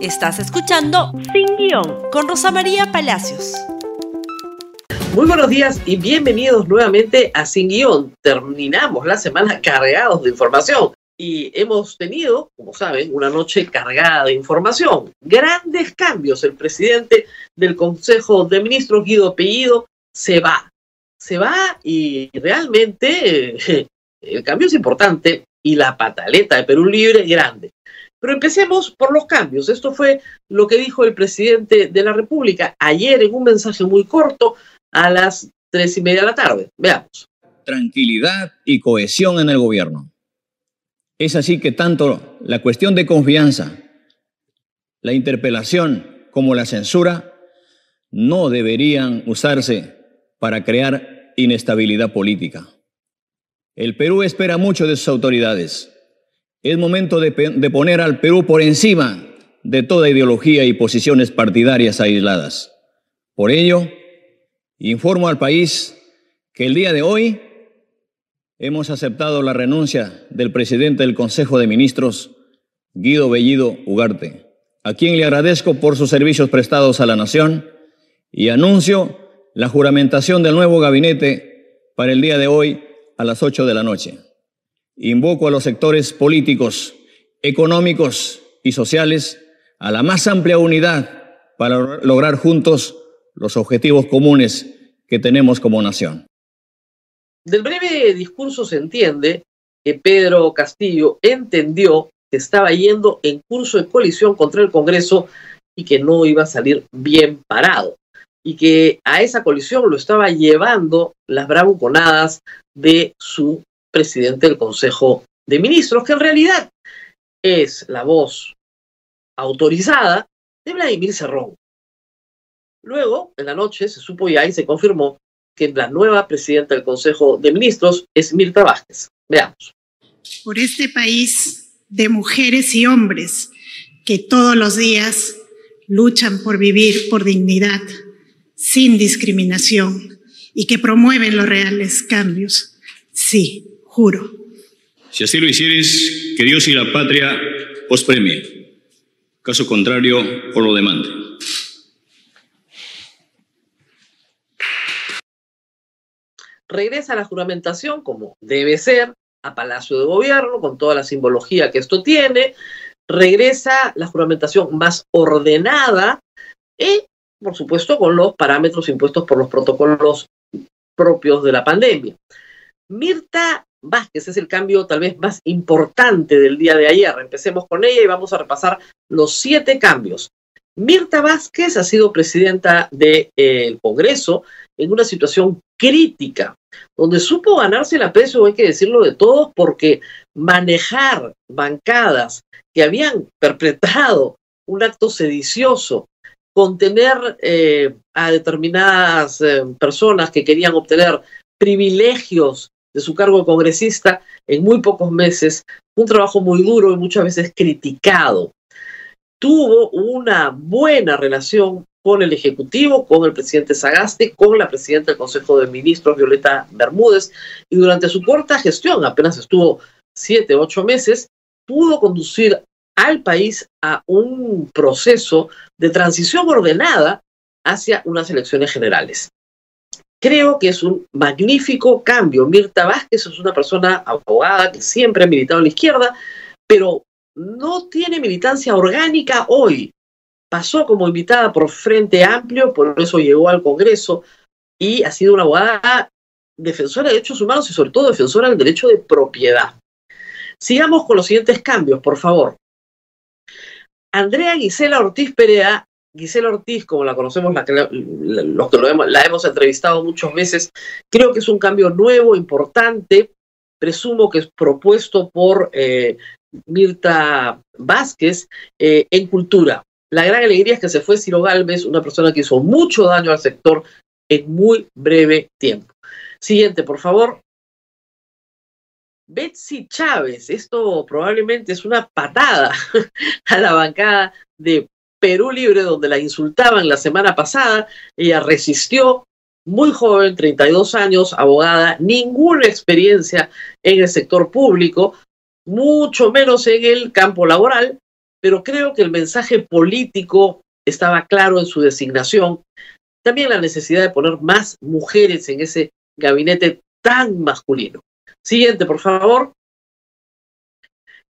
Estás escuchando Sin Guión con Rosa María Palacios. Muy buenos días y bienvenidos nuevamente a Sin Guión. Terminamos la semana cargados de información y hemos tenido, como saben, una noche cargada de información. Grandes cambios. El presidente del Consejo de Ministros, Guido Apellido, se va. Se va y realmente el cambio es importante y la pataleta de Perú Libre grande. Pero empecemos por los cambios. Esto fue lo que dijo el presidente de la República ayer en un mensaje muy corto a las tres y media de la tarde. Veamos. Tranquilidad y cohesión en el gobierno. Es así que tanto la cuestión de confianza, la interpelación como la censura no deberían usarse para crear inestabilidad política. El Perú espera mucho de sus autoridades es momento de, poner al Perú por encima de toda ideología y posiciones partidarias aisladas. Por ello, informo al país que el día de hoy hemos aceptado la renuncia del presidente del Consejo de Ministros, Guido Bellido Ugarte, a quien le agradezco por sus servicios prestados a la nación y anuncio la juramentación del nuevo gabinete para el día de hoy a las 8 de la noche. Invoco a los sectores políticos, económicos y sociales a la más amplia unidad para lograr juntos los objetivos comunes que tenemos como nación. Del breve discurso se entiende que Pedro Castillo entendió que estaba yendo en curso de colisión contra el Congreso y que no iba a salir bien parado. Y que a esa colisión lo estaba llevando las bravuconadas de su presidente del Consejo de Ministros, que en realidad es la voz autorizada de Vladimir Cerrón. Luego, en la noche, se supo ya y se confirmó que la nueva presidenta del Consejo de Ministros es Mirta Vázquez. Veamos. Por este país de mujeres y hombres que todos los días luchan por vivir por dignidad, sin discriminación y que promueven los reales cambios. Sí, juro. Si así lo hicieres, que Dios y la patria os premie. Caso contrario, os lo demande. Regresa a la juramentación, como debe ser, a Palacio de Gobierno, con toda la simbología que esto tiene. Regresa la juramentación más ordenada y, por supuesto, con los parámetros impuestos por los protocolos propios de la pandemia. Mirta Vázquez es el cambio tal vez más importante del día de ayer. Empecemos con ella y vamos a repasar los siete cambios. Mirta Vázquez ha sido presidenta del Congreso en una situación crítica, donde supo ganarse el aprecio, hay que decirlo de todos, porque manejar bancadas que habían perpetrado un acto sedicioso, contener eh, a determinadas eh, personas que querían obtener privilegios de su cargo de congresista en muy pocos meses, un trabajo muy duro y muchas veces criticado. Tuvo una buena relación con el Ejecutivo, con el presidente Sagaste, con la presidenta del Consejo de Ministros, Violeta Bermúdez, y durante su corta gestión, apenas estuvo siete, ocho meses, pudo conducir al país a un proceso de transición ordenada hacia unas elecciones generales. Creo que es un magnífico cambio. Mirta Vázquez es una persona abogada que siempre ha militado en la izquierda, pero no tiene militancia orgánica hoy. Pasó como invitada por Frente Amplio, por eso llegó al Congreso y ha sido una abogada defensora de derechos humanos y sobre todo defensora del derecho de propiedad. Sigamos con los siguientes cambios, por favor. Andrea Gisela Ortiz Perea Gisela Ortiz, como la conocemos, la los que la hemos entrevistado muchas veces, creo que es un cambio nuevo, importante, presumo que es propuesto por eh, Mirta Vázquez eh, en cultura. La gran alegría es que se fue Ciro Galvez, una persona que hizo mucho daño al sector en muy breve tiempo. Siguiente, por favor. Betsy Chávez, esto probablemente es una patada a la bancada de Perú Libre, donde la insultaban la semana pasada. Ella resistió, muy joven, 32 años, abogada, ninguna experiencia en el sector público, mucho menos en el campo laboral, pero creo que el mensaje político estaba claro en su designación. También la necesidad de poner más mujeres en ese gabinete tan masculino. Siguiente, por favor.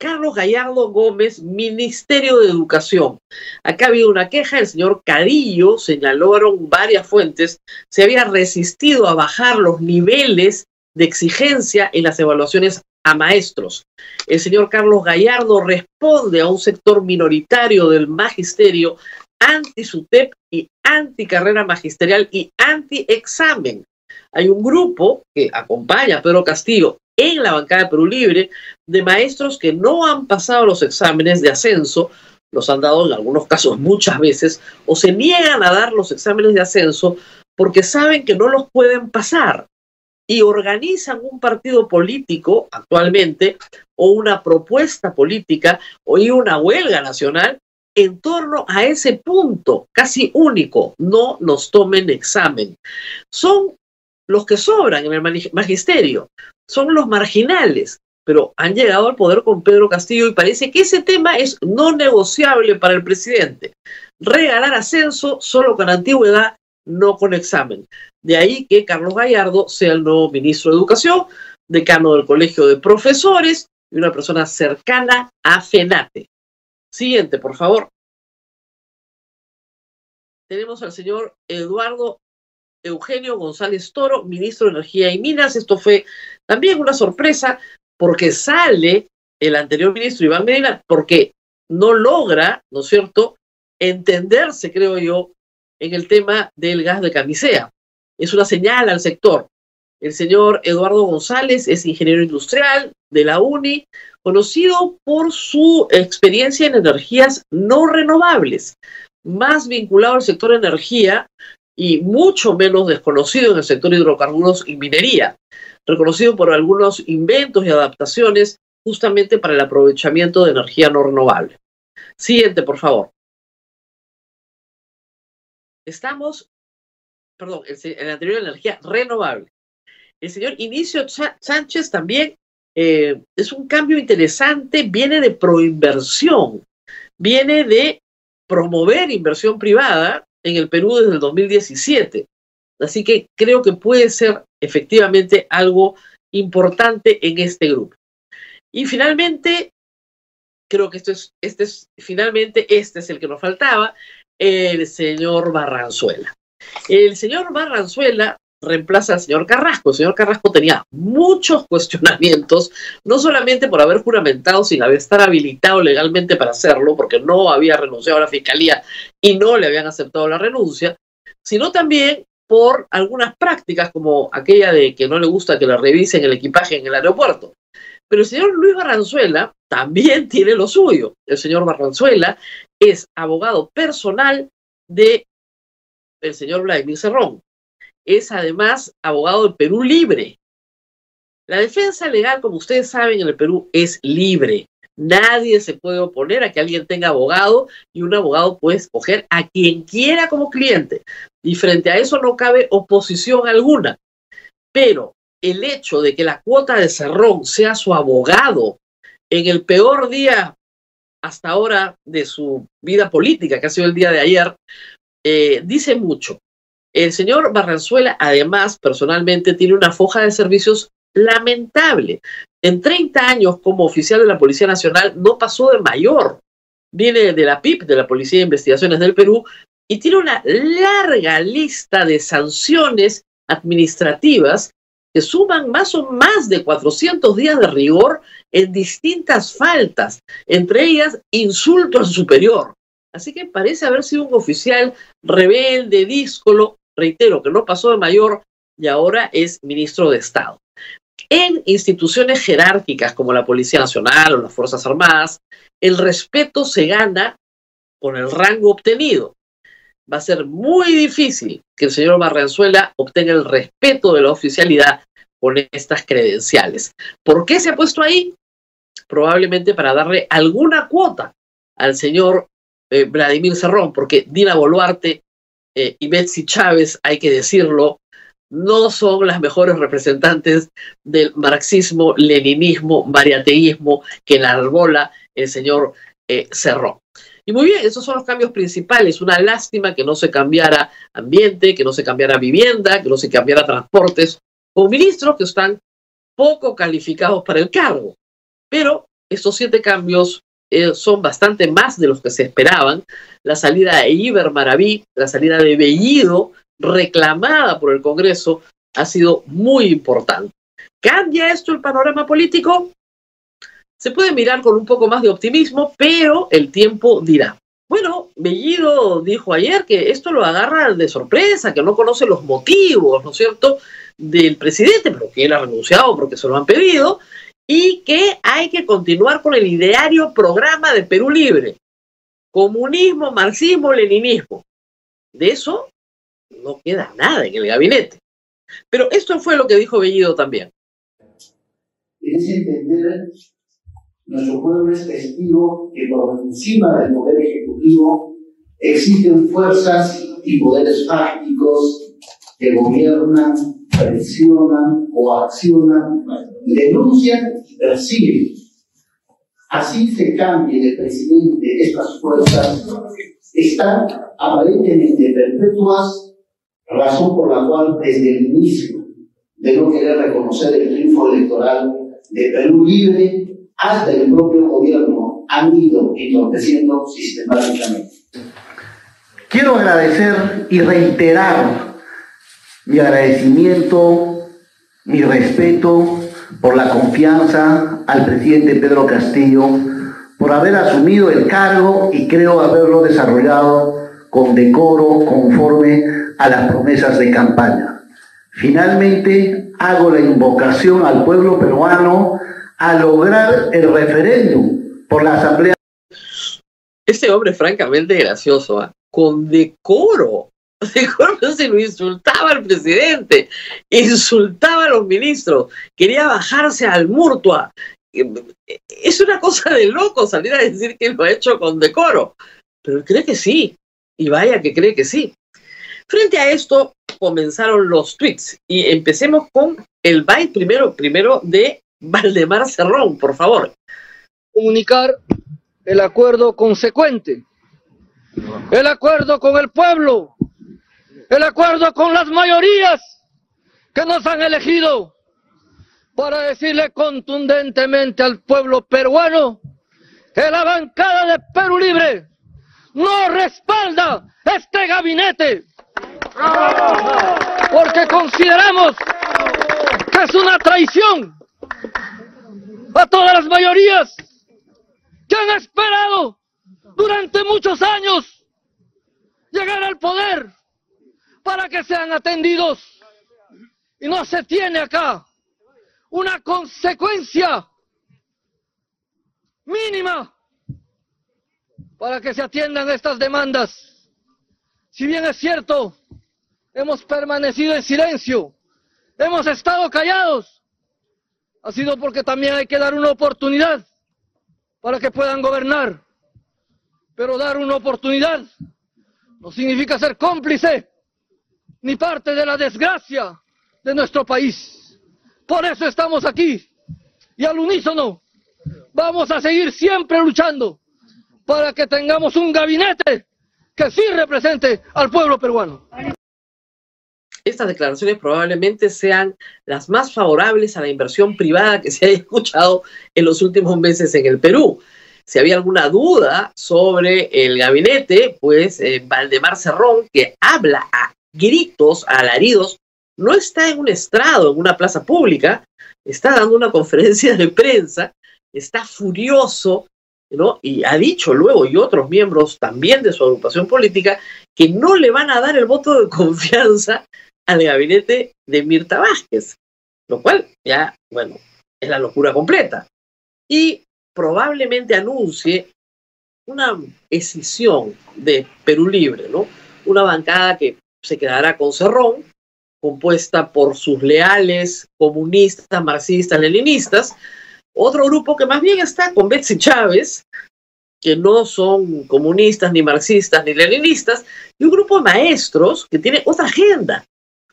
Carlos Gallardo Gómez, Ministerio de Educación. Acá ha habido una queja, el señor Cadillo, señalaron varias fuentes, se había resistido a bajar los niveles de exigencia en las evaluaciones a maestros. El señor Carlos Gallardo responde a un sector minoritario del magisterio anti-SUTEP y anti-carrera magisterial y anti-examen. Hay un grupo que acompaña a Pedro Castillo en la bancada de Perú Libre de maestros que no han pasado los exámenes de ascenso, los han dado en algunos casos muchas veces, o se niegan a dar los exámenes de ascenso porque saben que no los pueden pasar y organizan un partido político actualmente o una propuesta política o una huelga nacional en torno a ese punto casi único, no nos tomen examen. Son los que sobran en el magisterio, son los marginales, pero han llegado al poder con Pedro Castillo y parece que ese tema es no negociable para el presidente. Regalar ascenso solo con antigüedad, no con examen. De ahí que Carlos Gallardo sea el nuevo ministro de Educación, decano del Colegio de Profesores y una persona cercana a FENATE. Siguiente, por favor. Tenemos al señor Eduardo Eugenio González Toro, ministro de Energía y Minas. Esto fue también una sorpresa porque sale el anterior ministro Iván Medina porque no logra, ¿no es cierto?, entenderse, creo yo, en el tema del gas de camisea. Es una señal al sector. El señor Eduardo González es ingeniero industrial de la UNI, conocido por su experiencia en energías no renovables, más vinculado al sector energía y mucho menos desconocido en el sector hidrocarburos y minería, reconocido por algunos inventos y adaptaciones justamente para el aprovechamiento de energía no renovable. Siguiente, por favor. Estamos, perdón, en la anterior energía renovable. El señor Inicio Sánchez también eh, es un cambio interesante, viene de proinversión, viene de promover inversión privada en el Perú desde el 2017. Así que creo que puede ser efectivamente algo importante en este grupo. Y finalmente, creo que esto es, este es, finalmente, este es el que nos faltaba, el señor Barranzuela. El señor Barranzuela reemplaza al señor Carrasco. El señor Carrasco tenía muchos cuestionamientos, no solamente por haber juramentado sin haber estar habilitado legalmente para hacerlo, porque no había renunciado a la fiscalía y no le habían aceptado la renuncia, sino también por algunas prácticas como aquella de que no le gusta que le revisen el equipaje en el aeropuerto. Pero el señor Luis Barranzuela también tiene lo suyo. El señor Barranzuela es abogado personal de el señor Vladimir Cerrón es además abogado del Perú Libre. La defensa legal, como ustedes saben, en el Perú es libre. Nadie se puede oponer a que alguien tenga abogado y un abogado puede escoger a quien quiera como cliente. Y frente a eso no cabe oposición alguna. Pero el hecho de que la cuota de Cerrón sea su abogado en el peor día hasta ahora de su vida política, que ha sido el día de ayer, eh, dice mucho. El señor Barranzuela, además, personalmente, tiene una foja de servicios lamentable. En 30 años como oficial de la Policía Nacional no pasó de mayor. Viene de la PIP, de la Policía de Investigaciones del Perú, y tiene una larga lista de sanciones administrativas que suman más o más de 400 días de rigor en distintas faltas, entre ellas insulto al superior. Así que parece haber sido un oficial rebelde, díscolo, reitero, que no pasó de mayor y ahora es ministro de Estado. En instituciones jerárquicas como la Policía Nacional o las Fuerzas Armadas, el respeto se gana con el rango obtenido. Va a ser muy difícil que el señor Barranzuela obtenga el respeto de la oficialidad con estas credenciales. ¿Por qué se ha puesto ahí? Probablemente para darle alguna cuota al señor eh, Vladimir Cerrón, porque Dina Boluarte eh, y Betsy Chávez, hay que decirlo, no son las mejores representantes del marxismo, leninismo, mariateísmo que enarbola el señor eh, cerró. Y muy bien, esos son los cambios principales. Una lástima que no se cambiara ambiente, que no se cambiara vivienda, que no se cambiara transportes, con ministros que están poco calificados para el cargo. Pero estos siete cambios eh, son bastante más de los que se esperaban. La salida de Iber Maraví, la salida de Bellido, reclamada por el Congreso, ha sido muy importante. ¿Cambia esto el panorama político? Se puede mirar con un poco más de optimismo, pero el tiempo dirá. Bueno, Bellido dijo ayer que esto lo agarra de sorpresa, que no conoce los motivos, ¿no es cierto?, del presidente, pero que él ha renunciado porque se lo han pedido, y que hay que continuar con el ideario programa de Perú Libre. Comunismo, marxismo, leninismo. De eso no queda nada en el gabinete. Pero esto fue lo que dijo Bellido también. Es entender, nuestro pueblo es testigo que por encima del poder ejecutivo existen fuerzas y poderes fácticos que gobiernan, presionan o accionan, denuncian y persiguen. Así se cambie de presidente estas fuerzas, están aparentemente perpetuas razón por la cual desde el inicio de no querer reconocer el triunfo electoral de Perú Libre hasta el propio gobierno han ido entorpeciendo sistemáticamente. Quiero agradecer y reiterar mi agradecimiento, mi respeto por la confianza al presidente Pedro Castillo, por haber asumido el cargo y creo haberlo desarrollado con decoro, conforme a las promesas de campaña. Finalmente, hago la invocación al pueblo peruano a lograr el referéndum por la Asamblea. Este hombre francamente gracioso, ¿ah? con decoro. Decoro se lo insultaba al presidente, insultaba a los ministros, quería bajarse al Murtua. Es una cosa de loco salir a decir que lo ha hecho con decoro, pero cree que sí, y vaya que cree que sí. Frente a esto comenzaron los tweets y empecemos con el byte primero, primero de Valdemar Cerrón, por favor. Comunicar el acuerdo consecuente, el acuerdo con el pueblo, el acuerdo con las mayorías que nos han elegido para decirle contundentemente al pueblo peruano que la bancada de Perú Libre no respalda este gabinete. Porque consideramos que es una traición a todas las mayorías que han esperado durante muchos años llegar al poder para que sean atendidos. Y no se tiene acá una consecuencia mínima para que se atiendan estas demandas. Si bien es cierto, hemos permanecido en silencio, hemos estado callados, ha sido porque también hay que dar una oportunidad para que puedan gobernar. Pero dar una oportunidad no significa ser cómplice ni parte de la desgracia de nuestro país. Por eso estamos aquí y al unísono vamos a seguir siempre luchando para que tengamos un gabinete que sí represente al pueblo peruano estas declaraciones probablemente sean las más favorables a la inversión privada que se haya escuchado en los últimos meses en el Perú. Si había alguna duda sobre el gabinete, pues eh, Valdemar Cerrón, que habla a gritos, alaridos, no está en un estrado, en una plaza pública, está dando una conferencia de prensa, está furioso, ¿no? Y ha dicho luego, y otros miembros también de su agrupación política, que no le van a dar el voto de confianza al gabinete de Mirta Vázquez, lo cual ya, bueno, es la locura completa. Y probablemente anuncie una escisión de Perú Libre, ¿no? Una bancada que se quedará con Cerrón, compuesta por sus leales comunistas, marxistas, leninistas, otro grupo que más bien está con Betsy Chávez, que no son comunistas, ni marxistas, ni leninistas, y un grupo de maestros que tiene otra agenda,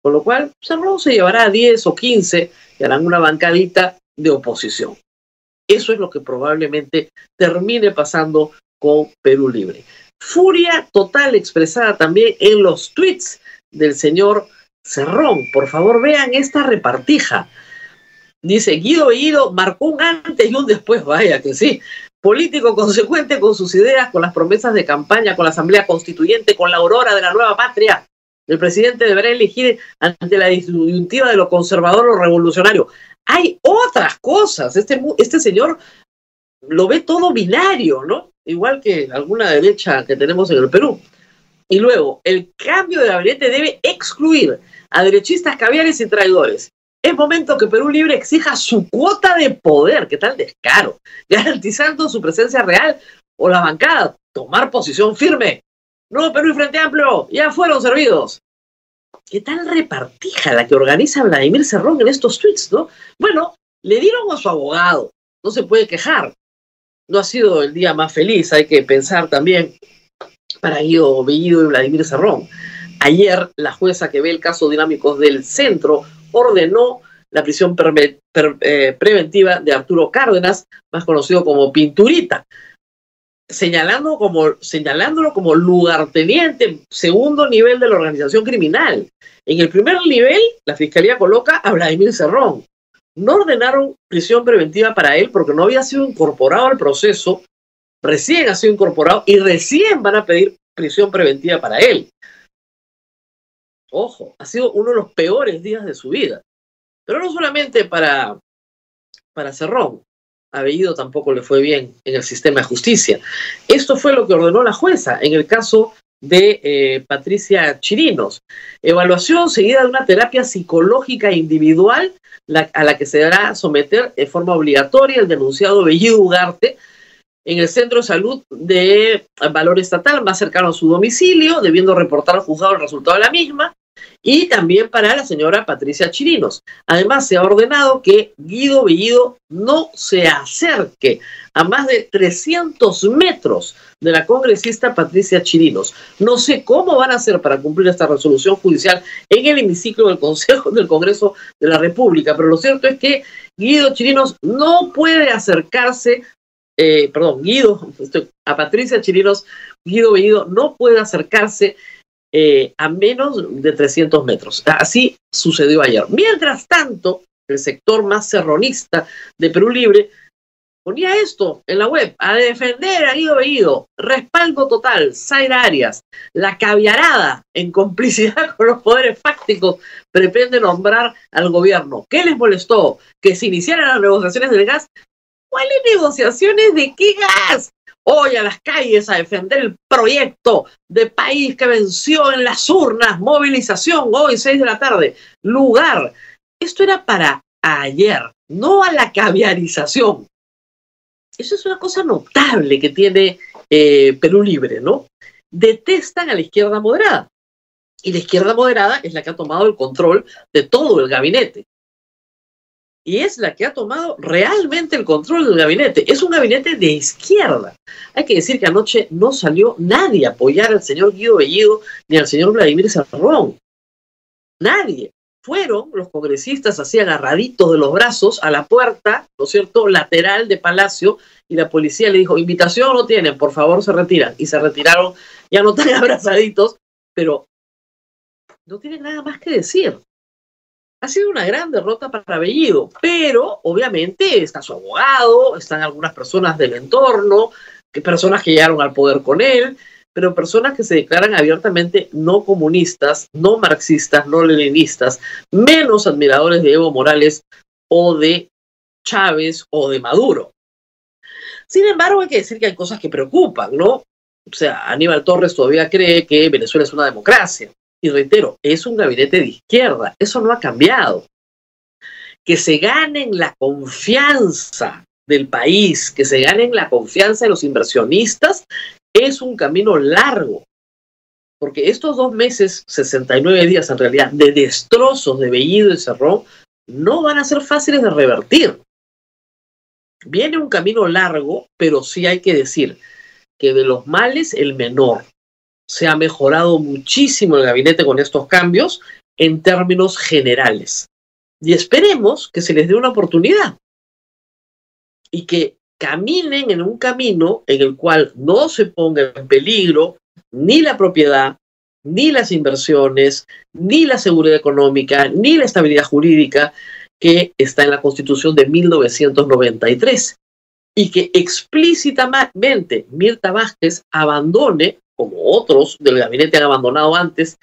con lo cual, Cerrón se llevará 10 o 15 y harán una bancadita de oposición. Eso es lo que probablemente termine pasando con Perú Libre. Furia total expresada también en los tweets del señor Cerrón. Por favor, vean esta repartija. Dice, Guido Bellido marcó un antes y un después, vaya que sí. Político consecuente con sus ideas, con las promesas de campaña, con la Asamblea Constituyente, con la aurora de la nueva patria. El presidente deberá elegir ante la disyuntiva de lo conservador o revolucionario. Hay otras cosas. Este, este señor lo ve todo binario, ¿no? Igual que alguna derecha que tenemos en el Perú. Y luego, el cambio de gabinete debe excluir a derechistas caviares y traidores. Es momento que Perú Libre exija su cuota de poder, ¿qué tal descaro? Garantizando su presencia real o la bancada, tomar posición firme. No, Perú y Frente Amplio, ya fueron servidos. ¿Qué tal repartija la que organiza Vladimir Cerrón en estos tweets, no? Bueno, le dieron a su abogado, no se puede quejar. No ha sido el día más feliz, hay que pensar también para Guido Bellido y Vladimir Cerrón. Ayer, la jueza que ve el caso dinámicos del centro ordenó la prisión eh, preventiva de Arturo Cárdenas, más conocido como Pinturita, señalando como, señalándolo como lugarteniente, segundo nivel de la organización criminal. En el primer nivel, la fiscalía coloca a Vladimir Cerrón. No ordenaron prisión preventiva para él porque no había sido incorporado al proceso, recién ha sido incorporado y recién van a pedir prisión preventiva para él. Ojo, ha sido uno de los peores días de su vida. Pero no solamente para, para Cerrón, a Bellido tampoco le fue bien en el sistema de justicia. Esto fue lo que ordenó la jueza en el caso de eh, Patricia Chirinos. Evaluación seguida de una terapia psicológica individual a la que se deberá someter de forma obligatoria el denunciado Bellido Ugarte en el centro de salud de valor estatal más cercano a su domicilio, debiendo reportar al juzgado el resultado de la misma y también para la señora Patricia Chirinos. Además, se ha ordenado que Guido Bellido no se acerque a más de 300 metros de la congresista Patricia Chirinos. No sé cómo van a hacer para cumplir esta resolución judicial en el hemiciclo del Consejo del Congreso de la República, pero lo cierto es que Guido Chirinos no puede acercarse, eh, perdón, Guido, a Patricia Chirinos, Guido Bellido no puede acercarse eh, a menos de 300 metros. Así sucedió ayer. Mientras tanto, el sector más serronista de Perú Libre ponía esto en la web, a defender a Guido Bellido, respaldo total, Zaira Arias, la caviarada en complicidad con los poderes fácticos pretende nombrar al gobierno. ¿Qué les molestó? Que se iniciaran las negociaciones del gas. ¿Cuáles negociaciones de qué gas? Hoy a las calles a defender el proyecto de país que venció en las urnas, movilización hoy, seis de la tarde, lugar. Esto era para ayer, no a la caviarización. Eso es una cosa notable que tiene eh, Perú Libre, ¿no? Detestan a la izquierda moderada. Y la izquierda moderada es la que ha tomado el control de todo el gabinete y es la que ha tomado realmente el control del gabinete. Es un gabinete de izquierda. Hay que decir que anoche no salió nadie a apoyar al señor Guido Bellido ni al señor Vladimir Cerrón. Nadie. Fueron los congresistas así agarraditos de los brazos a la puerta, ¿no es cierto?, lateral de Palacio, y la policía le dijo, invitación no tienen, por favor se retiran. Y se retiraron, ya no están abrazaditos, pero no tienen nada más que decir ha sido una gran derrota para Bellido, pero obviamente está su abogado, están algunas personas del entorno, que personas que llegaron al poder con él, pero personas que se declaran abiertamente no comunistas, no marxistas, no leninistas, menos admiradores de Evo Morales o de Chávez o de Maduro. Sin embargo, hay que decir que hay cosas que preocupan, ¿no? O sea, Aníbal Torres todavía cree que Venezuela es una democracia. Y reitero, es un gabinete de izquierda, eso no ha cambiado. Que se ganen la confianza del país, que se ganen la confianza de los inversionistas, es un camino largo. Porque estos dos meses, 69 días en realidad, de destrozos de Bellido y Cerrón, no van a ser fáciles de revertir. Viene un camino largo, pero sí hay que decir que de los males el menor se ha mejorado muchísimo el gabinete con estos cambios en términos generales. Y esperemos que se les dé una oportunidad. y que caminen en un camino en el cual no se ponga en peligro ni la propiedad, ni las inversiones, ni la seguridad económica, ni la estabilidad jurídica que está en la Constitución de 1993 y que explícitamente Mirta Vázquez abandone, como otros del gabinete han abandonado antes,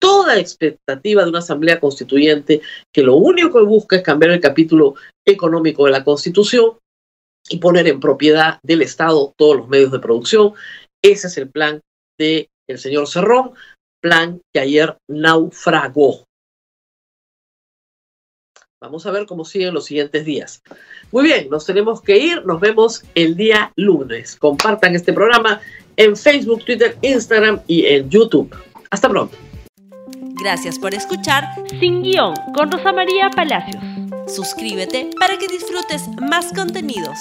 toda expectativa de una asamblea constituyente que lo único que busca es cambiar el capítulo económico de la Constitución y poner en propiedad del Estado todos los medios de producción. Ese es el plan del el señor Cerrón, plan que ayer naufragó. Vamos a ver cómo siguen los siguientes días. Muy bien, nos tenemos que ir. Nos vemos el día lunes. Compartan este programa en Facebook, Twitter, Instagram y en YouTube. Hasta pronto. Gracias por escuchar Sin Guión con Rosa María Palacios. Suscríbete para que disfrutes más contenidos.